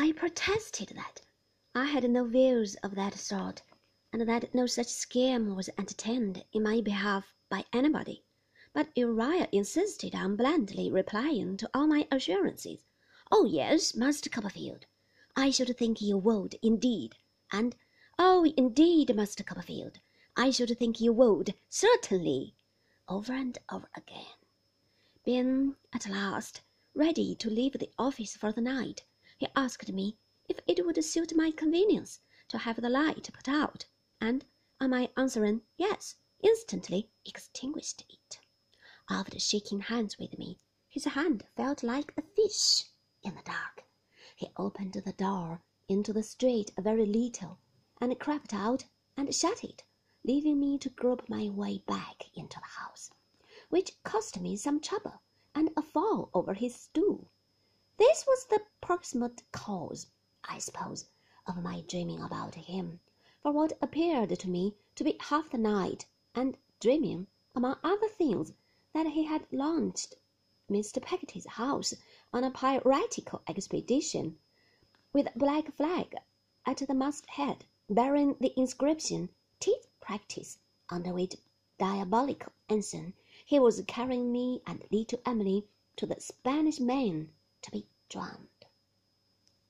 I protested that I had no views of that sort, and that no such scheme was entertained in my behalf by anybody. But Uriah insisted on blandly replying to all my assurances. "Oh yes, Master Copperfield, I should think you would, indeed," and "Oh, indeed, Master Copperfield, I should think you would, certainly," over and over again. Being at last ready to leave the office for the night, he asked me if it would suit my convenience to have the light put out, and, on my answering yes, instantly extinguished it. After shaking hands with me, his hand felt like a fish in the dark. He opened the door into the street a very little, and crept out and shut it, leaving me to grope my way back into the house, which cost me some trouble and a fall over his stool. This was the proximate cause, I suppose, of my dreaming about him for what appeared to me to be half the night, and dreaming, among other things, that he had launched Mr. Peggotty's house on a piratical expedition, with a black flag at the masthead bearing the inscription "Tidd's Practice," under which diabolical ensign he was carrying me and little Emily to the Spanish Main to be drawn.